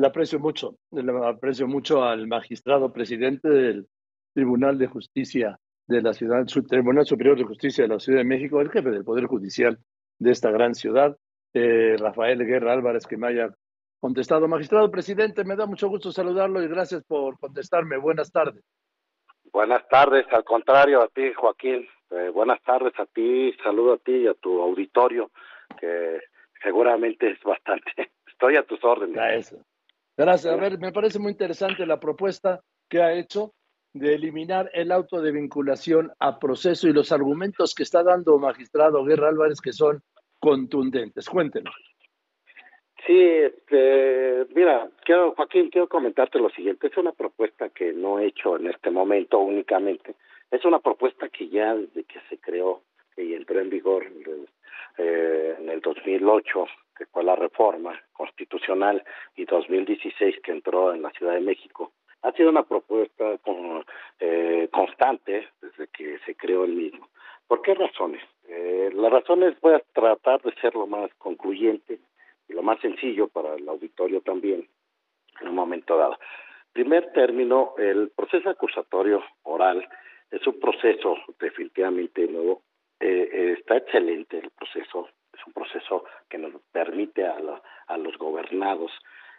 Le aprecio mucho, le aprecio mucho al magistrado presidente del Tribunal de Justicia de la ciudad, su Tribunal Superior de Justicia de la Ciudad de México, el jefe del Poder Judicial de esta gran ciudad, eh, Rafael Guerra Álvarez, que me haya contestado. Magistrado presidente, me da mucho gusto saludarlo y gracias por contestarme. Buenas tardes. Buenas tardes, al contrario a ti, Joaquín. Eh, buenas tardes a ti, saludo a ti y a tu auditorio, que seguramente es bastante. Estoy a tus órdenes. Gracias. Gracias. A ver, me parece muy interesante la propuesta que ha hecho de eliminar el auto de vinculación a proceso y los argumentos que está dando magistrado Guerra Álvarez que son contundentes. Cuéntenos. Sí, este, mira, quiero, Joaquín, quiero comentarte lo siguiente. Es una propuesta que no he hecho en este momento únicamente. Es una propuesta que ya desde que se creó y entró en vigor eh, en el 2008, que fue la reforma constitucional, y 2016 que entró en la Ciudad de México, ha sido una propuesta eh, constante desde que se creó el mismo. ¿Por qué razones? Eh, las razones voy a tratar de ser lo más concluyente y lo más sencillo para el auditorio también en un momento dado. Primer término, el proceso acusatorio oral es un proceso definitivamente nuevo. Eh, eh, está excelente el proceso, es un proceso que nos permite a, a los gobernados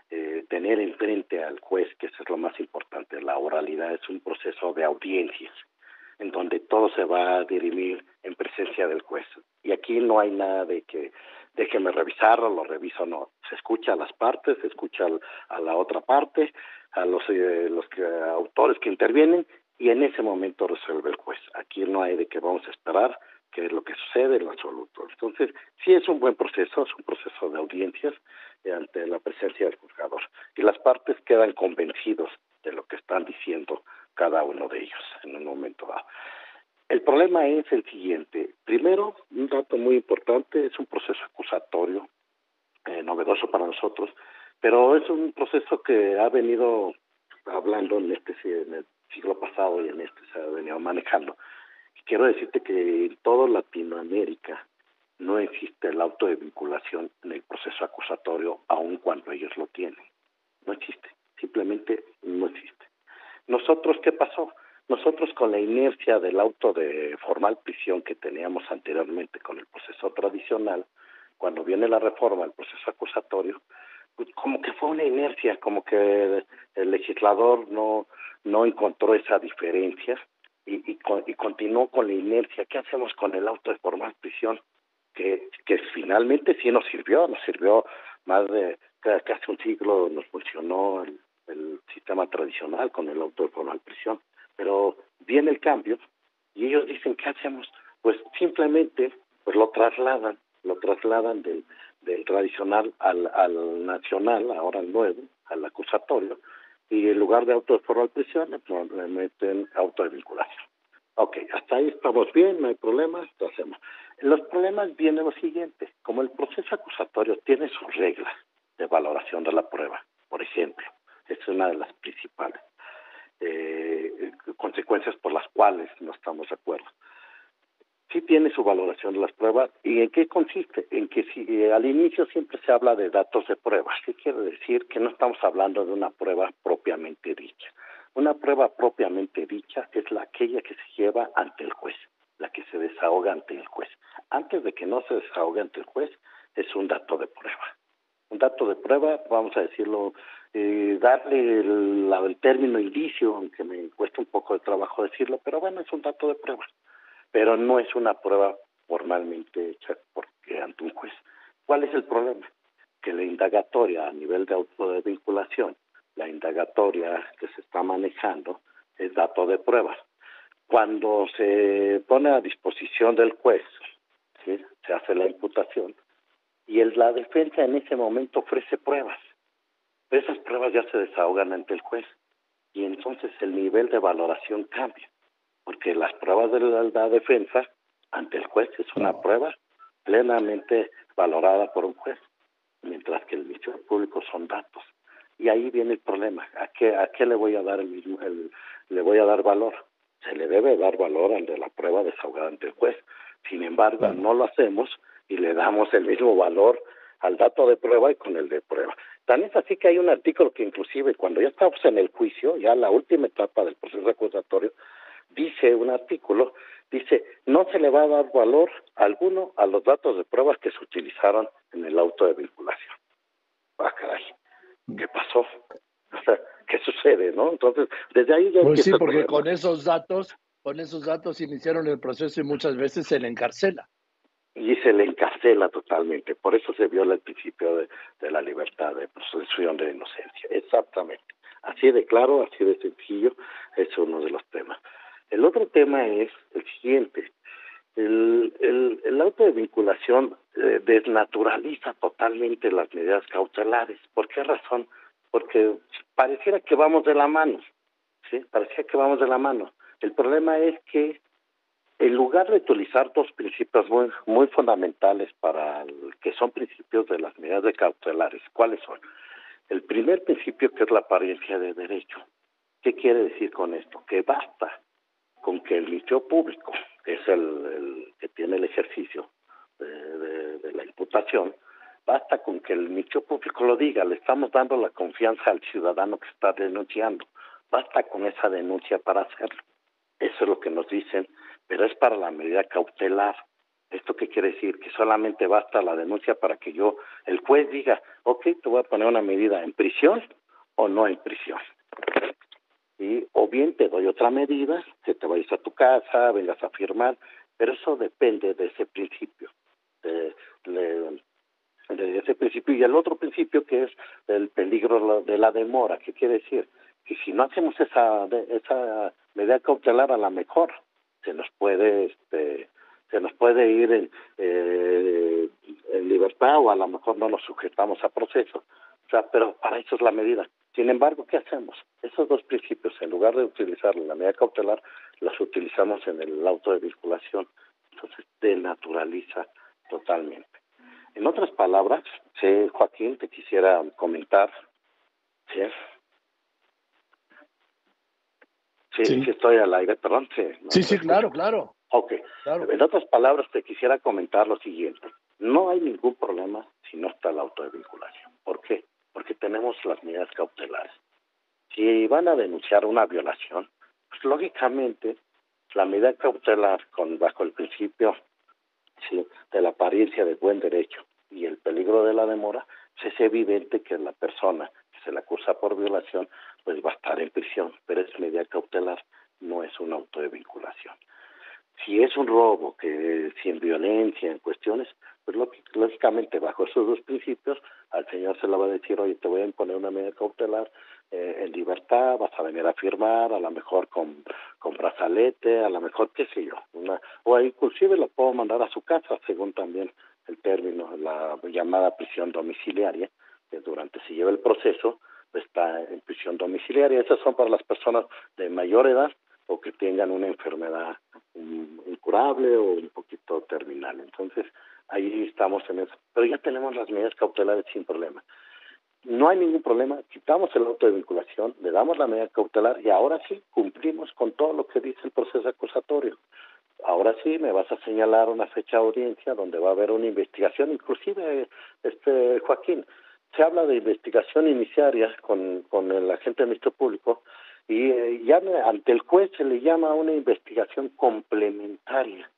eh, tener enfrente al juez, que eso es lo más importante, la oralidad es un proceso de audiencias, en donde todo se va a dirimir en presencia del juez. Y aquí no hay nada de que déjeme revisarlo, lo reviso, no. Se escucha a las partes, se escucha a la otra parte, a los, eh, los que, autores que intervienen, y en ese momento resuelve el juez. Aquí no hay de que vamos a esperar qué es lo que sucede en lo absoluto. Entonces, sí es un buen proceso, es un proceso de audiencias eh, ante la presencia del juzgador. Y las partes quedan convencidos de lo que están diciendo cada uno de ellos en un momento dado. El problema es el siguiente. Primero, un dato muy importante, es un proceso acusatorio, eh, novedoso para nosotros, pero es un proceso que ha venido hablando en este en el siglo pasado y en este se ha venido manejando quiero decirte que en toda Latinoamérica no existe el auto de vinculación en el proceso acusatorio, aun cuando ellos lo tienen. No existe, simplemente no existe. Nosotros, ¿qué pasó? Nosotros con la inercia del auto de formal prisión que teníamos anteriormente con el proceso tradicional, cuando viene la reforma del proceso acusatorio, pues como que fue una inercia, como que el legislador no, no encontró esa diferencia y, y, continuó con la inercia. ¿Qué hacemos con el auto de formal prisión? Que, que finalmente sí nos sirvió, nos sirvió más de casi un siglo, nos funcionó el, el sistema tradicional con el auto de formal prisión. Pero viene el cambio y ellos dicen, ¿qué hacemos? Pues simplemente pues lo trasladan, lo trasladan del, del tradicional al, al nacional, ahora al nuevo, al acusatorio, y en lugar de auto de formal prisión le meten auto de vinculación. Ok, hasta ahí estamos bien, no hay problemas, lo hacemos. Los problemas vienen lo siguiente, como el proceso acusatorio tiene sus reglas de valoración de la prueba, por ejemplo, es una de las principales eh, consecuencias por las cuales no estamos de acuerdo sí tiene su valoración de las pruebas. ¿Y en qué consiste? En que si eh, al inicio siempre se habla de datos de pruebas, ¿qué quiere decir? Que no estamos hablando de una prueba propiamente dicha. Una prueba propiamente dicha es la aquella que se lleva ante el juez, la que se desahoga ante el juez. Antes de que no se desahogue ante el juez, es un dato de prueba. Un dato de prueba, vamos a decirlo, eh, darle el, el término indicio, aunque me cuesta un poco de trabajo decirlo, pero bueno, es un dato de prueba pero no es una prueba formalmente hecha porque ante un juez. ¿Cuál es el problema? Que la indagatoria a nivel de auto de vinculación, la indagatoria que se está manejando es dato de prueba. Cuando se pone a disposición del juez, se hace la imputación y la defensa en ese momento ofrece pruebas. Esas pruebas ya se desahogan ante el juez y entonces el nivel de valoración cambia porque las pruebas de la, defensa ante el juez es una prueba plenamente valorada por un juez, mientras que el Ministerio Público son datos. Y ahí viene el problema. ¿A qué, a qué le voy a dar el mismo, el, le voy a dar valor? Se le debe dar valor al de la prueba desahogada ante el juez. Sin embargo, no lo hacemos y le damos el mismo valor al dato de prueba y con el de prueba. Tan es así que hay un artículo que inclusive cuando ya estamos en el juicio, ya la última etapa del proceso acusatorio, dice un artículo, dice, no se le va a dar valor alguno a los datos de pruebas que se utilizaron en el auto de vinculación. Ah, caray, ¿qué pasó? ¿Qué sucede, no? Entonces, desde ahí ya... Pues sí, porque con esos datos, con esos datos iniciaron el proceso y muchas veces se le encarcela y se le encarcela totalmente. Por eso se viola el principio de, de la libertad de presunción de inocencia. Exactamente. Así de claro, así de sencillo, es uno de los. El otro tema es el siguiente. El, auto de vinculación eh, desnaturaliza totalmente las medidas cautelares. ¿Por qué razón? Porque pareciera que vamos de la mano, ¿sí? Parecía que vamos de la mano. El problema es que en lugar de utilizar dos principios muy, muy fundamentales para el, que son principios de las medidas de cautelares, ¿cuáles son? El primer principio que es la apariencia de derecho. ¿Qué quiere decir con esto? Que basta con que el Ministerio Público, que es el, que tiene el ejercicio de, de, la imputación, basta con que el Ministerio Público lo diga, le estamos dando la confianza al ciudadano que está denunciando, basta con esa denuncia para hacerlo. Eso es lo que nos dicen pero es para la medida cautelar. ¿Esto qué quiere decir? Que solamente basta la denuncia para que yo, el juez diga, ok, te voy a poner una medida en prisión o no en prisión. Y, o bien te doy otra medida, que te vayas a tu casa, vengas a firmar, pero eso depende de ese principio, de, ese principio. Y el otro principio que es el peligro de la demora, ¿qué quiere decir? Que si no hacemos esa, esa medida cautelar, a la mejor se nos puede este se nos puede ir en, eh, en libertad o a lo mejor no nos sujetamos a proceso. O sea, pero para eso es la medida. Sin embargo, ¿qué hacemos? Esos dos principios, en lugar de utilizar la medida cautelar, las utilizamos en el auto de vinculación. Entonces, denaturaliza totalmente. En otras palabras, sí, Joaquín, te quisiera comentar, ¿sí? Sí, sí, estoy al aire, perdón. Sí, sí, claro, claro. Ok. En otras palabras, te quisiera comentar lo siguiente. No hay ningún problema si no está el auto de vinculación. Tenemos las medidas cautelares. Si van a denunciar una violación, pues lógicamente la medida cautelar con bajo el principio sí, de la apariencia de buen derecho y el peligro de la demora, pues es evidente que la persona que se le acusa por violación pues va a estar en prisión, pero es medida cautelar, no es un auto de vinculación. Si es un robo, que sin violencia, en cuestiones, pues lógicamente bajo esos dos principios, al señor se le va a decir, oye, te voy a imponer una medida cautelar eh, en libertad, vas a venir a firmar, a lo mejor con, brazalete, a lo mejor, qué sé yo, una, o inclusive lo puedo mandar a su casa, según también el término, la llamada prisión domiciliaria, que durante se lleva el proceso, está en prisión domiciliaria. Esas son para las personas de mayor edad o que tengan una enfermedad incurable o un poquito terminal. Entonces, ahí estamos en eso. Pero ya tenemos las medidas cautelares sin problema. No hay ningún problema, quitamos el auto de vinculación, le damos la medida cautelar y ahora sí cumplimos con todo lo que dice el proceso acusatorio. Ahora sí me vas a señalar una fecha de audiencia donde va a haber una investigación, inclusive este Joaquín, se habla de investigación iniciaria con, con el agente del Ministerio Público y eh, ya ante el juez se le llama una investigación complementaria.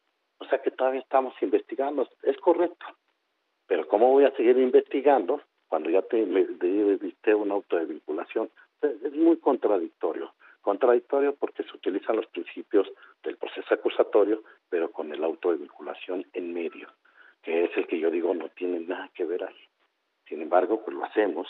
O sea que todavía estamos investigando. Es correcto. Pero ¿cómo voy a seguir investigando cuando ya te diste un auto de vinculación? Es muy contradictorio. Contradictorio porque se utilizan los principios del proceso acusatorio, pero con el auto de vinculación en medio, que es el que yo digo no tiene nada que ver ahí. Sin embargo, pues lo hacemos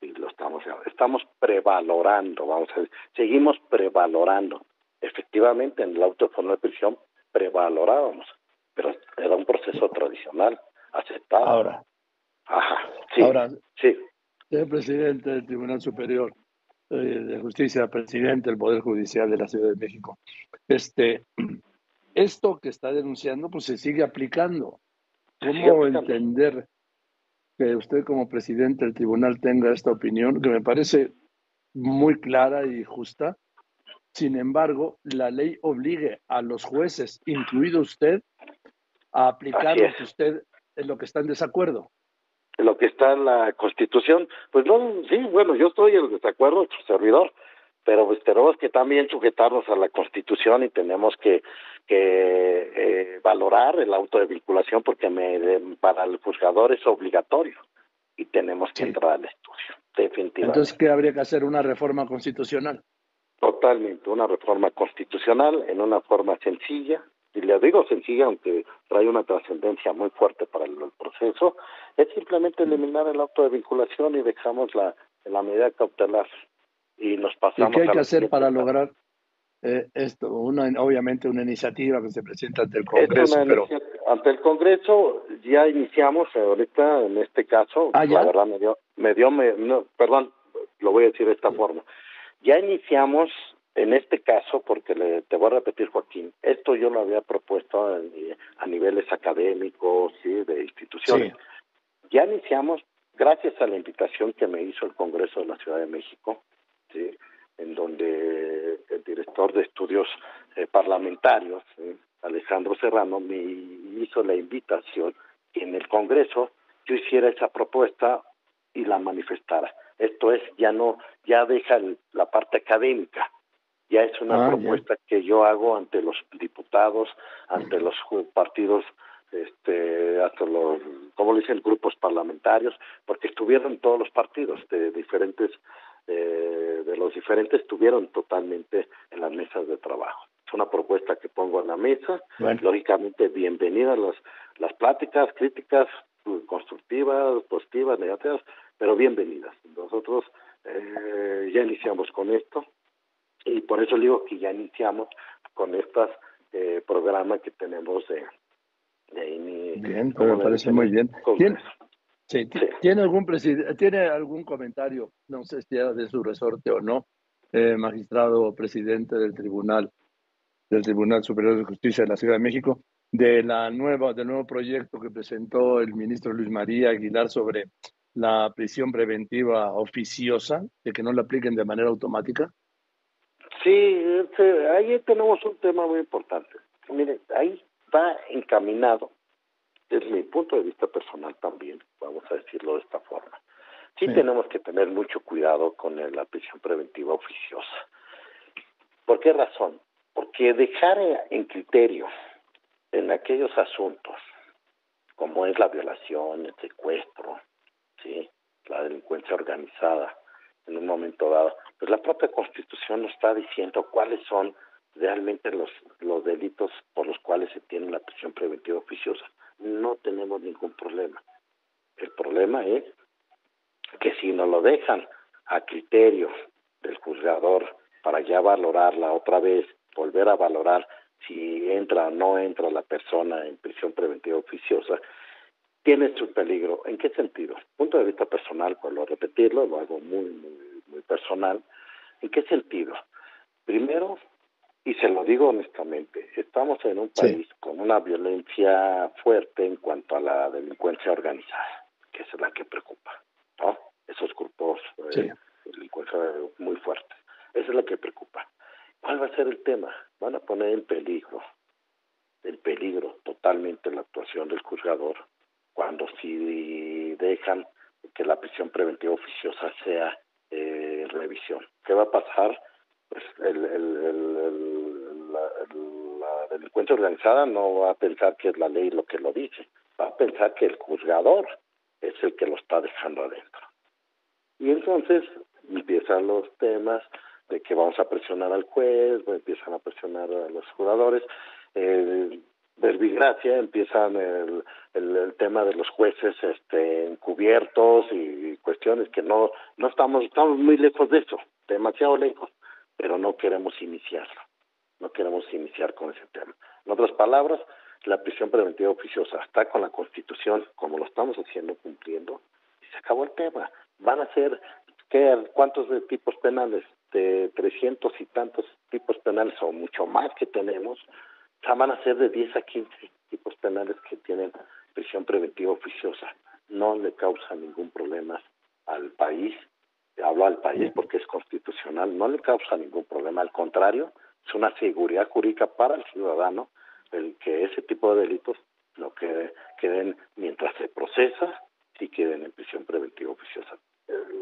y lo estamos estamos prevalorando, vamos a decir, seguimos prevalorando. Efectivamente, en el auto de forma de prisión prevalorábamos, pero era un proceso tradicional, aceptado. Ahora. Ajá, sí. Ahora, sí. Señor presidente del Tribunal Superior eh, de Justicia, presidente del Poder Judicial de la Ciudad de México, este, esto que está denunciando, pues se sigue aplicando. ¿Cómo entender que usted como presidente del tribunal tenga esta opinión, que me parece muy clara y justa. Sin embargo, la ley obligue a los jueces, incluido usted, a aplicar lo que usted en lo que está en desacuerdo. lo que está en la Constitución, pues no, sí, bueno, yo estoy en desacuerdo, su servidor, pero pues tenemos que también sujetarnos a la Constitución y tenemos que, que eh, valorar el auto de vinculación porque me, para el juzgador es obligatorio y tenemos que entrar al estudio, definitivamente. Entonces, ¿qué habría que hacer? ¿Una reforma constitucional? Totalmente, una reforma constitucional en una forma sencilla, y le digo sencilla, aunque trae una trascendencia muy fuerte para el, proceso, es simplemente eliminar el auto de vinculación y dejamos la, la medida cautelar y nos pasamos. ¿Y qué hay que hacer para lograr eh, esto? Una, obviamente una iniciativa que se presenta ante el Congreso. Pero... Ante el Congreso ya iniciamos ahorita en este caso, ¿Ah, la verdad me dio, me dio, me, no, perdón, lo voy a decir de esta forma. Ya iniciamos en este caso, porque le, te voy a repetir, Joaquín, esto yo lo había propuesto a, niveles académicos, ¿sí? de instituciones. Ya iniciamos, gracias a la invitación que me hizo el Congreso de la Ciudad de México, ¿sí? en donde el director de estudios eh, parlamentarios, Alejandro Serrano, me hizo la invitación que en el Congreso yo hiciera esa propuesta y la manifestara. Esto es, ya no, ya deja la parte académica, ya es una ah, propuesta que yo hago ante los diputados, ante los partidos, este, hasta los, como dicen, grupos parlamentarios, porque estuvieron todos los partidos de diferentes, eh, de los diferentes, estuvieron totalmente en las mesas de trabajo. Es una propuesta que pongo en la mesa, lógicamente bienvenidas las, las pláticas, críticas, constructivas, positivas, negativas, pero bienvenidas. Nosotros eh, ya iniciamos con esto, y por eso digo que ya iniciamos con estos eh, programas que tenemos de, de Bien, me parece muy bien. ¿Tiene, sí, ¿Tiene algún tiene algún comentario, no sé si era de su resorte o no, eh, magistrado presidente del tribunal del Tribunal Superior de Justicia de la Ciudad de México, de la nueva, del nuevo proyecto que presentó el ministro Luis María Aguilar sobre la prisión preventiva oficiosa, de que no la apliquen de manera automática? Sí, este, ahí tenemos un tema muy importante. Mire, ahí va encaminado, desde mi punto de vista personal también, vamos a decirlo de esta forma. Sí, tenemos que tener mucho cuidado con la prisión preventiva oficiosa. ¿Por qué razón? Porque dejar en criterio en aquellos asuntos, como es la violación, el secuestro, sí, la delincuencia organizada, en un momento dado, pues la propia Constitución nos está diciendo cuáles son realmente los, los delitos por los cuales se tiene la prisión preventiva oficiosa. No tenemos ningún problema. El problema es que si nos lo dejan a criterio del juzgador para ya valorarla otra vez, volver a valorar si entra o no entra la persona en prisión preventiva oficiosa, tiene su peligro. ¿En qué sentido? Punto de vista personal, vuelvo a repetirlo, lo hago muy, muy, muy personal. ¿En qué sentido? Primero, y se lo digo honestamente, estamos en un país con una violencia fuerte en cuanto a la delincuencia organizada, que es la que preocupa, ¿no? Esos grupos eh, de delincuencia muy fuertes. Esa es la que preocupa. ¿Cuál va a ser el tema? Van a poner en peligro, en peligro totalmente la actuación del juzgador cuando si dejan que la prisión preventiva oficiosa sea eh, revisión. ¿Qué va a pasar? Pues el, el, la, la, delincuencia organizada no va a pensar que es la ley lo que lo dice, va a pensar que el juzgador es el que lo está dejando adentro. Y entonces empiezan los temas de que vamos a presionar al juez, empiezan a presionar a los jugadores. Eh, desgracia empiezan el, el, tema de los jueces este, encubiertos y cuestiones que no no estamos estamos muy lejos de eso demasiado lejos pero no queremos iniciarlo no queremos iniciar con ese tema en otras palabras la prisión preventiva oficiosa está con la Constitución como lo estamos haciendo cumpliendo y se acabó el tema van a ser ¿qué, cuántos tipos penales de trescientos y tantos tipos penales o mucho más que tenemos van a ser de 10 a 15 tipos penales que tienen prisión preventiva oficiosa. No le causa ningún problema al país, hablo al país porque es constitucional, no le causa ningún problema, al contrario, es una seguridad jurídica para el ciudadano el que ese tipo de delitos lo que queden mientras se procesa, si queden en prisión preventiva oficiosa.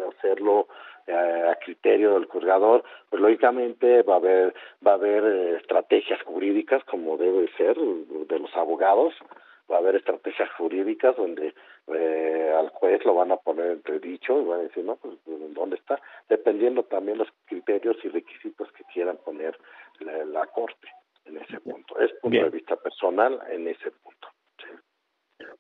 hacerlo eh, a criterio del juzgador, pues lógicamente va a haber va a haber eh, estrategias jurídicas como debe ser de los abogados, va a haber estrategias jurídicas donde eh, al juez lo van a poner entre dicho y van a decir, no, pues dónde está, dependiendo también los criterios y requisitos que quieran poner la, corte en ese punto. Es punto de vista personal en ese punto.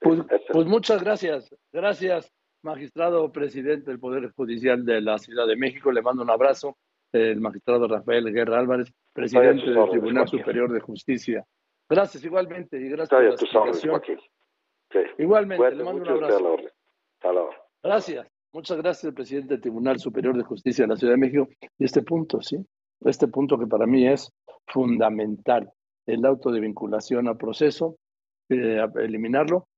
Pues, pues muchas gracias, gracias magistrado presidente del Poder Judicial de la Ciudad de México. Le mando un abrazo. El magistrado Rafael Guerra Álvarez, presidente del Tribunal Superior de Justicia. Gracias igualmente y gracias por la explicación. Igualmente, le mando un abrazo. Gracias. Muchas gracias, presidente del Tribunal Superior de Justicia de la Ciudad de México. Y este punto, ¿sí? Este punto que para mí es fundamental, el auto de vinculación al proceso, eh, eliminarlo